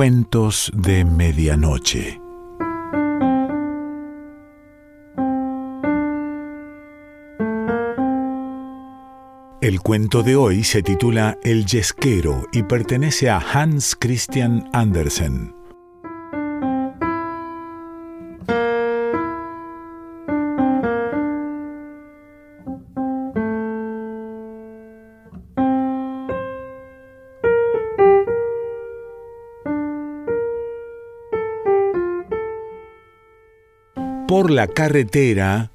Cuentos de Medianoche. El cuento de hoy se titula El Yesquero y pertenece a Hans Christian Andersen. Por la carretera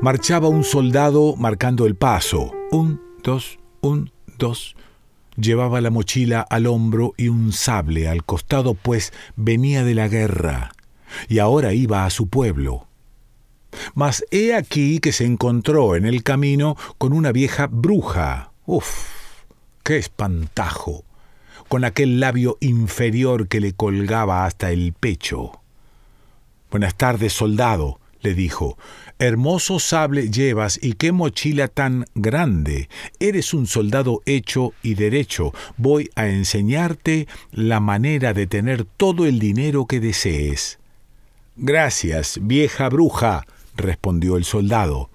marchaba un soldado marcando el paso. Un, dos, un, dos. Llevaba la mochila al hombro y un sable al costado, pues venía de la guerra y ahora iba a su pueblo. Mas he aquí que se encontró en el camino con una vieja bruja. ¡Uf! ¡Qué espantajo! con aquel labio inferior que le colgaba hasta el pecho. Buenas tardes, soldado, le dijo. Hermoso sable llevas y qué mochila tan grande. Eres un soldado hecho y derecho. Voy a enseñarte la manera de tener todo el dinero que desees. Gracias, vieja bruja, respondió el soldado.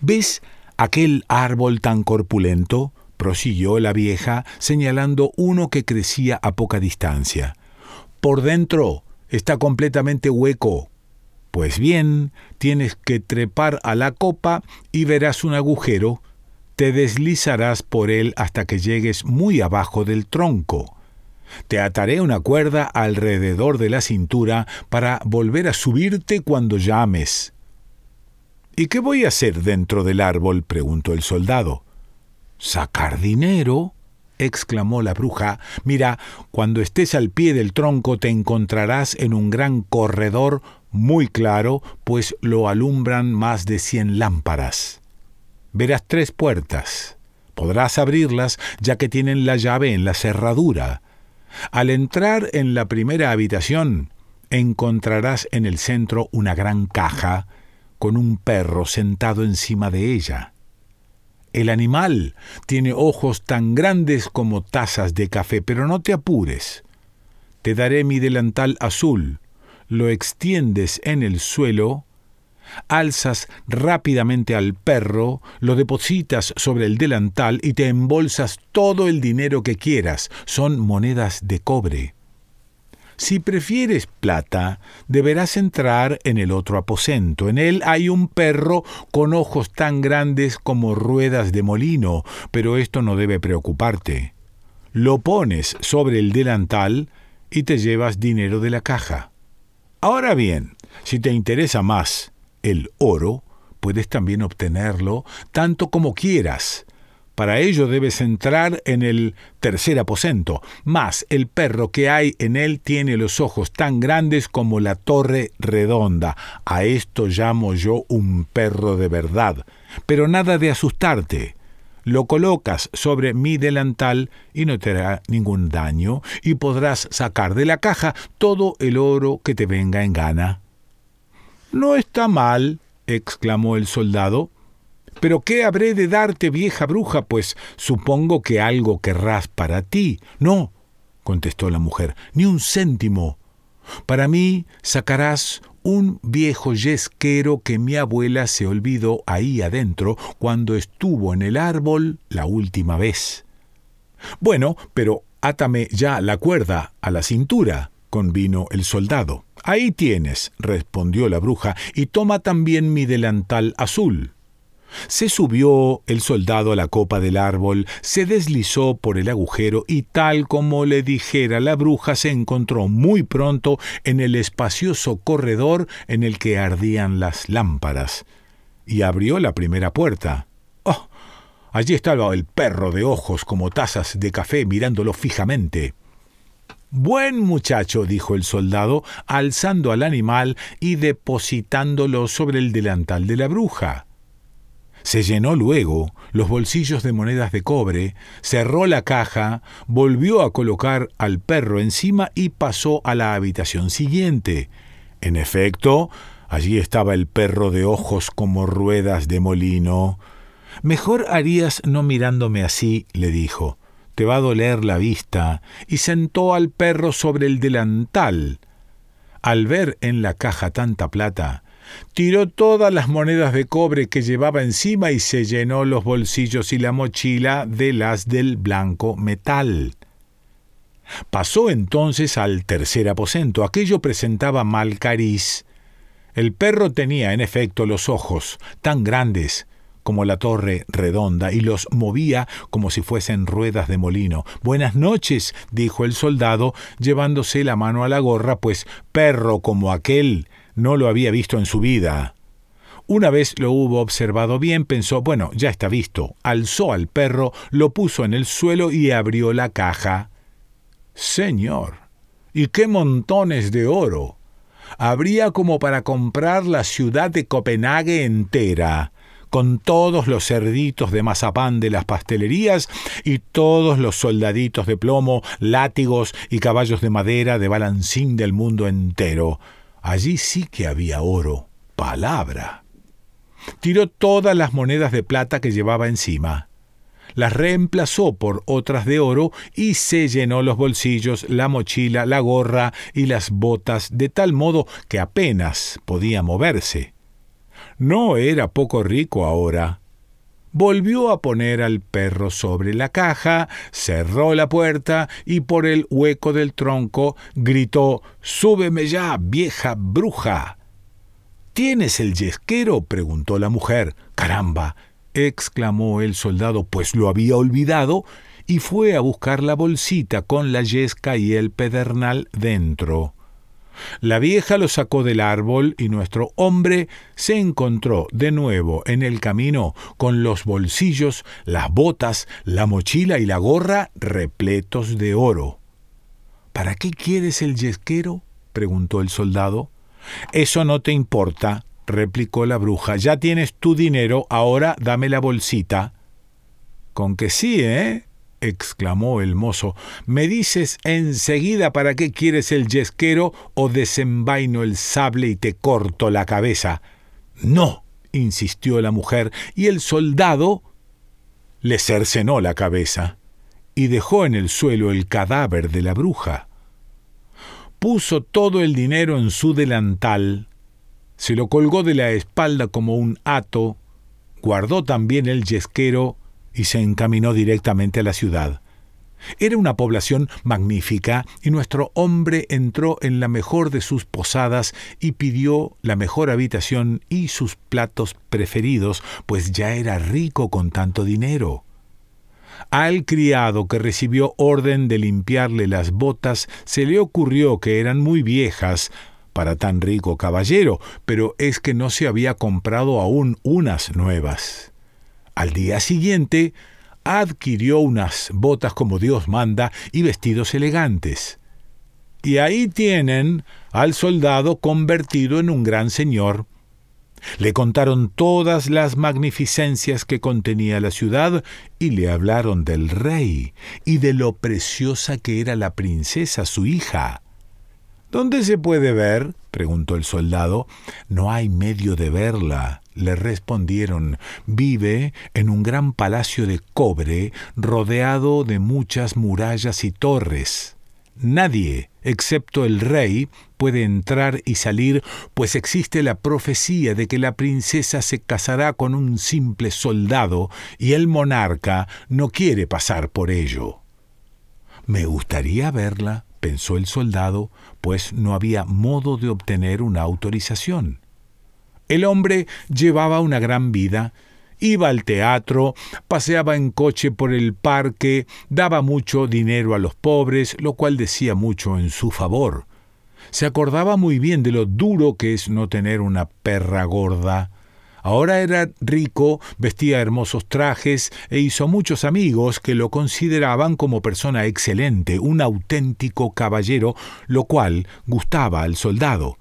¿Ves aquel árbol tan corpulento? prosiguió la vieja, señalando uno que crecía a poca distancia. Por dentro está completamente hueco. Pues bien, tienes que trepar a la copa y verás un agujero. Te deslizarás por él hasta que llegues muy abajo del tronco. Te ataré una cuerda alrededor de la cintura para volver a subirte cuando llames. ¿Y qué voy a hacer dentro del árbol? preguntó el soldado. ¿Sacar dinero? Exclamó la bruja. Mira, cuando estés al pie del tronco te encontrarás en un gran corredor muy claro, pues lo alumbran más de cien lámparas. Verás tres puertas. Podrás abrirlas ya que tienen la llave en la cerradura. Al entrar en la primera habitación, encontrarás en el centro una gran caja con un perro sentado encima de ella. El animal tiene ojos tan grandes como tazas de café, pero no te apures. Te daré mi delantal azul, lo extiendes en el suelo, alzas rápidamente al perro, lo depositas sobre el delantal y te embolsas todo el dinero que quieras. Son monedas de cobre. Si prefieres plata, deberás entrar en el otro aposento. En él hay un perro con ojos tan grandes como ruedas de molino, pero esto no debe preocuparte. Lo pones sobre el delantal y te llevas dinero de la caja. Ahora bien, si te interesa más el oro, puedes también obtenerlo tanto como quieras. Para ello debes entrar en el tercer aposento, mas el perro que hay en él tiene los ojos tan grandes como la torre redonda. A esto llamo yo un perro de verdad. Pero nada de asustarte. Lo colocas sobre mi delantal y no te hará ningún daño, y podrás sacar de la caja todo el oro que te venga en gana. No está mal, exclamó el soldado. Pero ¿qué habré de darte, vieja bruja? Pues supongo que algo querrás para ti. No, contestó la mujer, ni un céntimo. Para mí sacarás un viejo yesquero que mi abuela se olvidó ahí adentro cuando estuvo en el árbol la última vez. Bueno, pero átame ya la cuerda a la cintura, convino el soldado. Ahí tienes, respondió la bruja, y toma también mi delantal azul. Se subió el soldado a la copa del árbol, se deslizó por el agujero y tal como le dijera la bruja se encontró muy pronto en el espacioso corredor en el que ardían las lámparas. Y abrió la primera puerta. ¡Oh! Allí estaba el perro de ojos como tazas de café mirándolo fijamente. Buen muchacho, dijo el soldado, alzando al animal y depositándolo sobre el delantal de la bruja. Se llenó luego los bolsillos de monedas de cobre, cerró la caja, volvió a colocar al perro encima y pasó a la habitación siguiente. En efecto, allí estaba el perro de ojos como ruedas de molino. Mejor harías no mirándome así, le dijo. te va a doler la vista, y sentó al perro sobre el delantal. Al ver en la caja tanta plata, tiró todas las monedas de cobre que llevaba encima y se llenó los bolsillos y la mochila de las del blanco metal. Pasó entonces al tercer aposento. Aquello presentaba mal cariz. El perro tenía, en efecto, los ojos tan grandes como la torre redonda y los movía como si fuesen ruedas de molino. Buenas noches, dijo el soldado, llevándose la mano a la gorra, pues perro como aquel no lo había visto en su vida. Una vez lo hubo observado bien, pensó, bueno, ya está visto. Alzó al perro, lo puso en el suelo y abrió la caja. Señor, ¿y qué montones de oro? Habría como para comprar la ciudad de Copenhague entera, con todos los cerditos de mazapán de las pastelerías y todos los soldaditos de plomo, látigos y caballos de madera de balancín del mundo entero. Allí sí que había oro, palabra. Tiró todas las monedas de plata que llevaba encima las reemplazó por otras de oro y se llenó los bolsillos, la mochila, la gorra y las botas de tal modo que apenas podía moverse. No era poco rico ahora. Volvió a poner al perro sobre la caja, cerró la puerta y por el hueco del tronco gritó Súbeme ya, vieja bruja. ¿Tienes el yesquero? preguntó la mujer. Caramba, exclamó el soldado, pues lo había olvidado, y fue a buscar la bolsita con la yesca y el pedernal dentro. La vieja lo sacó del árbol y nuestro hombre se encontró de nuevo en el camino con los bolsillos, las botas, la mochila y la gorra repletos de oro. ¿Para qué quieres el yesquero? preguntó el soldado. Eso no te importa, replicó la bruja, ya tienes tu dinero, ahora dame la bolsita. Con que sí, ¿eh? Exclamó el mozo. ¿Me dices enseguida para qué quieres el yesquero o desenvaino el sable y te corto la cabeza? No, insistió la mujer, y el soldado le cercenó la cabeza y dejó en el suelo el cadáver de la bruja. Puso todo el dinero en su delantal, se lo colgó de la espalda como un hato, guardó también el yesquero y se encaminó directamente a la ciudad. Era una población magnífica y nuestro hombre entró en la mejor de sus posadas y pidió la mejor habitación y sus platos preferidos, pues ya era rico con tanto dinero. Al criado que recibió orden de limpiarle las botas se le ocurrió que eran muy viejas, para tan rico caballero, pero es que no se había comprado aún unas nuevas. Al día siguiente, adquirió unas botas como Dios manda y vestidos elegantes. Y ahí tienen al soldado convertido en un gran señor. Le contaron todas las magnificencias que contenía la ciudad y le hablaron del rey y de lo preciosa que era la princesa su hija. ¿Dónde se puede ver? preguntó el soldado. No hay medio de verla, le respondieron. Vive en un gran palacio de cobre rodeado de muchas murallas y torres. Nadie, excepto el rey, puede entrar y salir, pues existe la profecía de que la princesa se casará con un simple soldado y el monarca no quiere pasar por ello. Me gustaría verla, pensó el soldado, pues no había modo de obtener una autorización. El hombre llevaba una gran vida, iba al teatro, paseaba en coche por el parque, daba mucho dinero a los pobres, lo cual decía mucho en su favor. Se acordaba muy bien de lo duro que es no tener una perra gorda, Ahora era rico, vestía hermosos trajes e hizo muchos amigos que lo consideraban como persona excelente, un auténtico caballero, lo cual gustaba al soldado.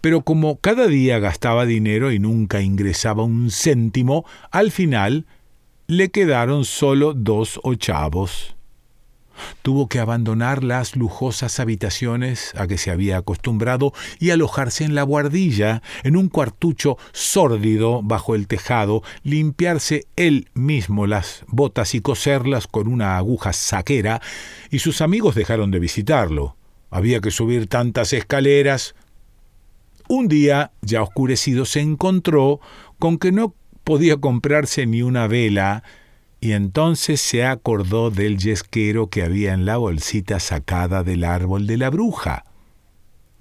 Pero como cada día gastaba dinero y nunca ingresaba un céntimo, al final le quedaron solo dos ochavos. Tuvo que abandonar las lujosas habitaciones a que se había acostumbrado y alojarse en la guardilla, en un cuartucho sórdido bajo el tejado, limpiarse él mismo las botas y coserlas con una aguja saquera, y sus amigos dejaron de visitarlo. Había que subir tantas escaleras. Un día, ya oscurecido, se encontró con que no podía comprarse ni una vela, y entonces se acordó del yesquero que había en la bolsita sacada del árbol de la bruja.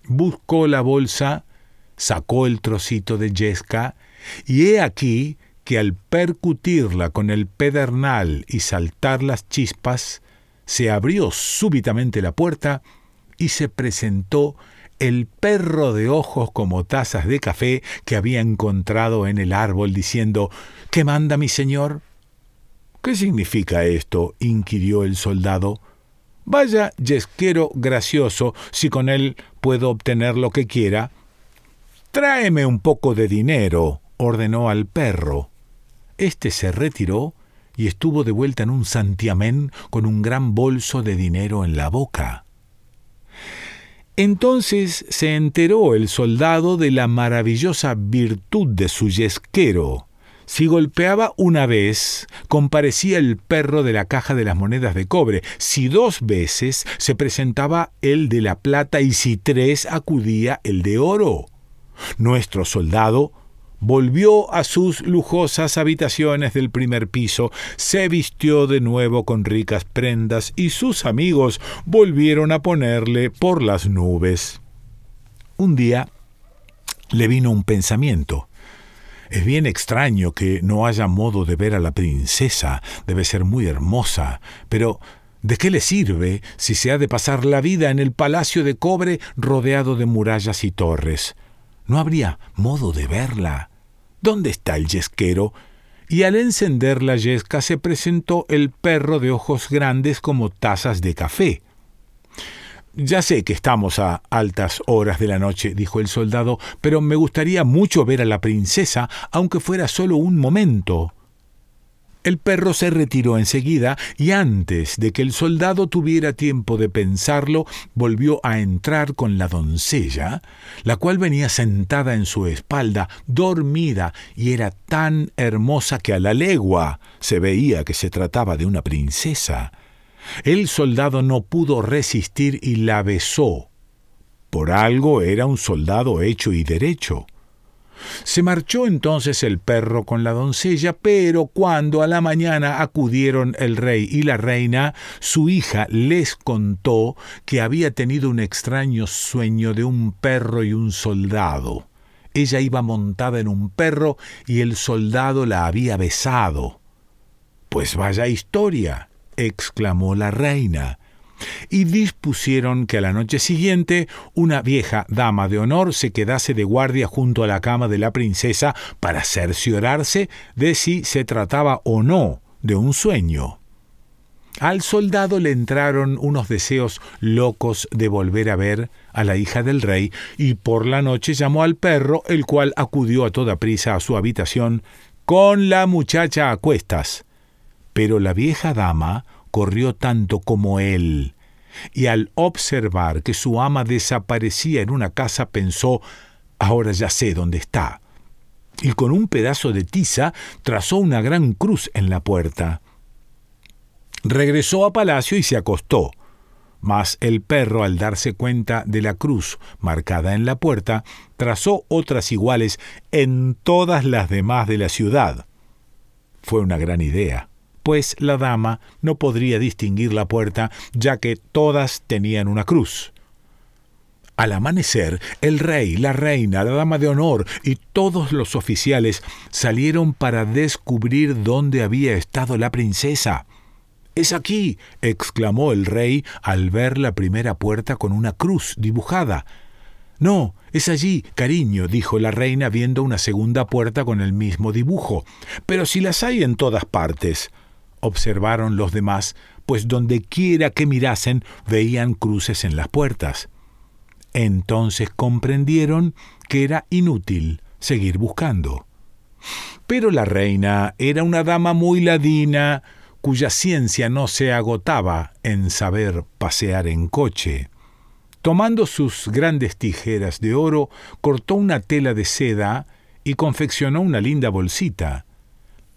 Buscó la bolsa, sacó el trocito de yesca, y he aquí que al percutirla con el pedernal y saltar las chispas, se abrió súbitamente la puerta y se presentó el perro de ojos como tazas de café que había encontrado en el árbol, diciendo ¿Qué manda mi señor? ¿Qué significa esto? inquirió el soldado. Vaya yesquero gracioso, si con él puedo obtener lo que quiera. Tráeme un poco de dinero, ordenó al perro. Este se retiró y estuvo de vuelta en un santiamén con un gran bolso de dinero en la boca. Entonces se enteró el soldado de la maravillosa virtud de su yesquero, si golpeaba una vez, comparecía el perro de la caja de las monedas de cobre. Si dos veces, se presentaba el de la plata y si tres acudía el de oro. Nuestro soldado volvió a sus lujosas habitaciones del primer piso, se vistió de nuevo con ricas prendas y sus amigos volvieron a ponerle por las nubes. Un día le vino un pensamiento. Es bien extraño que no haya modo de ver a la princesa. Debe ser muy hermosa. Pero ¿de qué le sirve si se ha de pasar la vida en el palacio de cobre rodeado de murallas y torres? ¿No habría modo de verla? ¿Dónde está el yesquero? Y al encender la yesca se presentó el perro de ojos grandes como tazas de café. Ya sé que estamos a altas horas de la noche, dijo el soldado, pero me gustaría mucho ver a la princesa, aunque fuera solo un momento. El perro se retiró enseguida y antes de que el soldado tuviera tiempo de pensarlo, volvió a entrar con la doncella, la cual venía sentada en su espalda, dormida, y era tan hermosa que a la legua se veía que se trataba de una princesa. El soldado no pudo resistir y la besó. Por algo era un soldado hecho y derecho. Se marchó entonces el perro con la doncella, pero cuando a la mañana acudieron el rey y la reina, su hija les contó que había tenido un extraño sueño de un perro y un soldado. Ella iba montada en un perro y el soldado la había besado. Pues vaya historia exclamó la reina. Y dispusieron que a la noche siguiente una vieja dama de honor se quedase de guardia junto a la cama de la princesa para cerciorarse de si se trataba o no de un sueño. Al soldado le entraron unos deseos locos de volver a ver a la hija del rey, y por la noche llamó al perro, el cual acudió a toda prisa a su habitación con la muchacha a cuestas. Pero la vieja dama corrió tanto como él, y al observar que su ama desaparecía en una casa pensó ahora ya sé dónde está. Y con un pedazo de tiza trazó una gran cruz en la puerta. Regresó a palacio y se acostó. Mas el perro, al darse cuenta de la cruz marcada en la puerta, trazó otras iguales en todas las demás de la ciudad. Fue una gran idea pues la dama no podría distinguir la puerta, ya que todas tenían una cruz. Al amanecer, el rey, la reina, la dama de honor y todos los oficiales salieron para descubrir dónde había estado la princesa. Es aquí, exclamó el rey al ver la primera puerta con una cruz dibujada. No, es allí, cariño, dijo la reina viendo una segunda puerta con el mismo dibujo. Pero si las hay en todas partes observaron los demás, pues donde quiera que mirasen veían cruces en las puertas. Entonces comprendieron que era inútil seguir buscando. Pero la reina era una dama muy ladina, cuya ciencia no se agotaba en saber pasear en coche. Tomando sus grandes tijeras de oro, cortó una tela de seda y confeccionó una linda bolsita.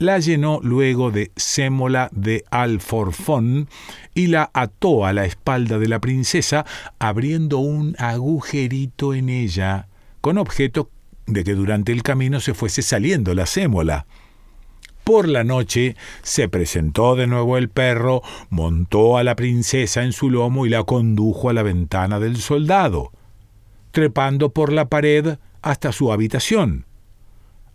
La llenó luego de sémola de alforfón y la ató a la espalda de la princesa, abriendo un agujerito en ella, con objeto de que durante el camino se fuese saliendo la sémola. Por la noche se presentó de nuevo el perro, montó a la princesa en su lomo y la condujo a la ventana del soldado, trepando por la pared hasta su habitación.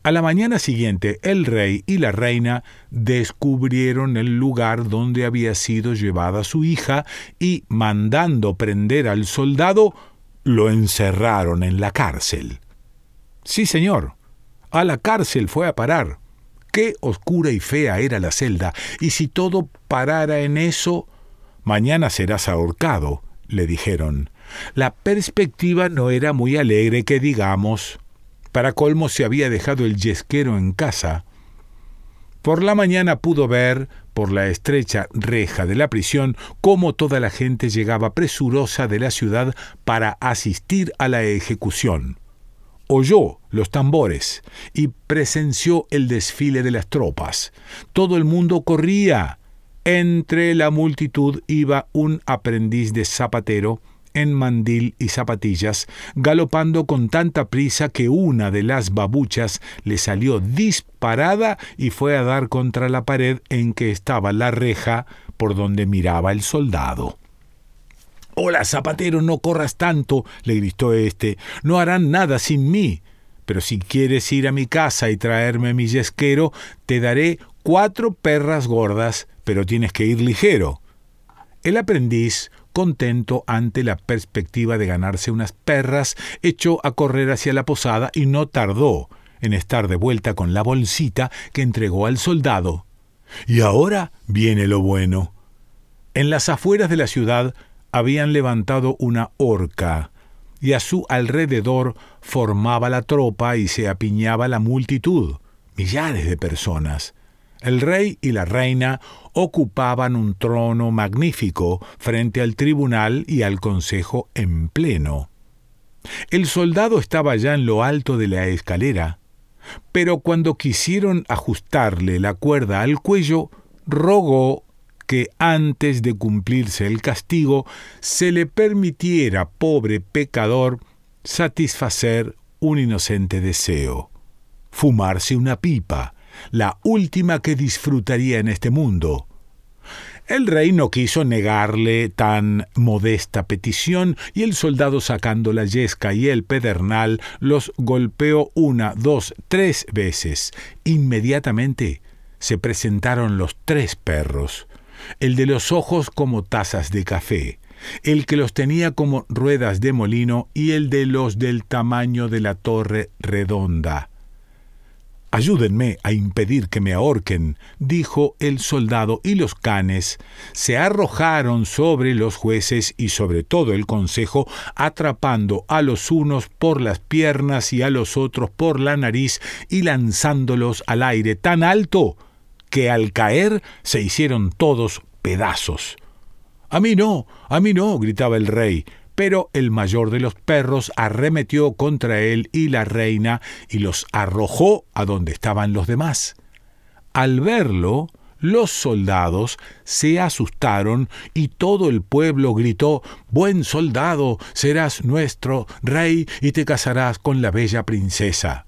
A la mañana siguiente el rey y la reina descubrieron el lugar donde había sido llevada su hija y, mandando prender al soldado, lo encerraron en la cárcel. Sí, señor, a la cárcel fue a parar Qué oscura y fea era la celda, y si todo parara en eso, mañana serás ahorcado, le dijeron. La perspectiva no era muy alegre que digamos. Para colmo se había dejado el yesquero en casa. Por la mañana pudo ver, por la estrecha reja de la prisión, cómo toda la gente llegaba presurosa de la ciudad para asistir a la ejecución oyó los tambores y presenció el desfile de las tropas. Todo el mundo corría. Entre la multitud iba un aprendiz de zapatero en mandil y zapatillas, galopando con tanta prisa que una de las babuchas le salió disparada y fue a dar contra la pared en que estaba la reja por donde miraba el soldado. Hola, zapatero, no corras tanto, le gritó éste. No harán nada sin mí. Pero si quieres ir a mi casa y traerme mi yesquero, te daré cuatro perras gordas, pero tienes que ir ligero. El aprendiz, contento ante la perspectiva de ganarse unas perras, echó a correr hacia la posada y no tardó en estar de vuelta con la bolsita que entregó al soldado. Y ahora viene lo bueno. En las afueras de la ciudad habían levantado una horca, y a su alrededor formaba la tropa y se apiñaba la multitud, millares de personas. El rey y la reina ocupaban un trono magnífico frente al tribunal y al consejo en pleno. El soldado estaba ya en lo alto de la escalera, pero cuando quisieron ajustarle la cuerda al cuello, rogó que antes de cumplirse el castigo se le permitiera, pobre pecador, satisfacer un inocente deseo, fumarse una pipa, la última que disfrutaría en este mundo. El rey no quiso negarle tan modesta petición y el soldado sacando la yesca y el pedernal los golpeó una, dos, tres veces. Inmediatamente se presentaron los tres perros el de los ojos como tazas de café, el que los tenía como ruedas de molino y el de los del tamaño de la torre redonda. Ayúdenme a impedir que me ahorquen, dijo el soldado, y los canes se arrojaron sobre los jueces y sobre todo el consejo, atrapando a los unos por las piernas y a los otros por la nariz y lanzándolos al aire tan alto que al caer se hicieron todos pedazos. A mí no, a mí no, gritaba el rey, pero el mayor de los perros arremetió contra él y la reina y los arrojó a donde estaban los demás. Al verlo, los soldados se asustaron y todo el pueblo gritó Buen soldado, serás nuestro rey y te casarás con la bella princesa.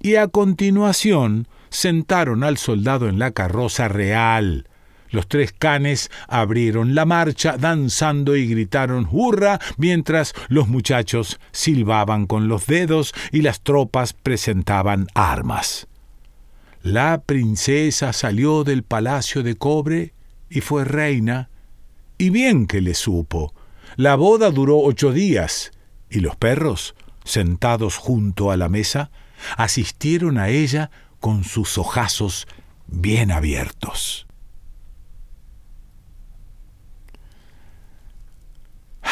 Y a continuación sentaron al soldado en la carroza real. Los tres canes abrieron la marcha, danzando y gritaron hurra, mientras los muchachos silbaban con los dedos y las tropas presentaban armas. La princesa salió del palacio de cobre y fue reina, y bien que le supo. La boda duró ocho días, y los perros, sentados junto a la mesa, asistieron a ella con sus ojazos bien abiertos.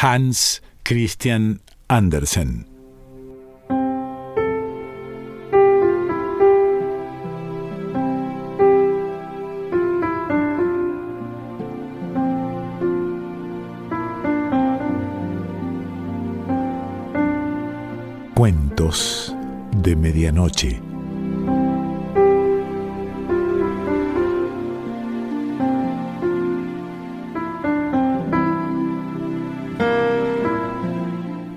Hans Christian Andersen. Cuentos de Medianoche.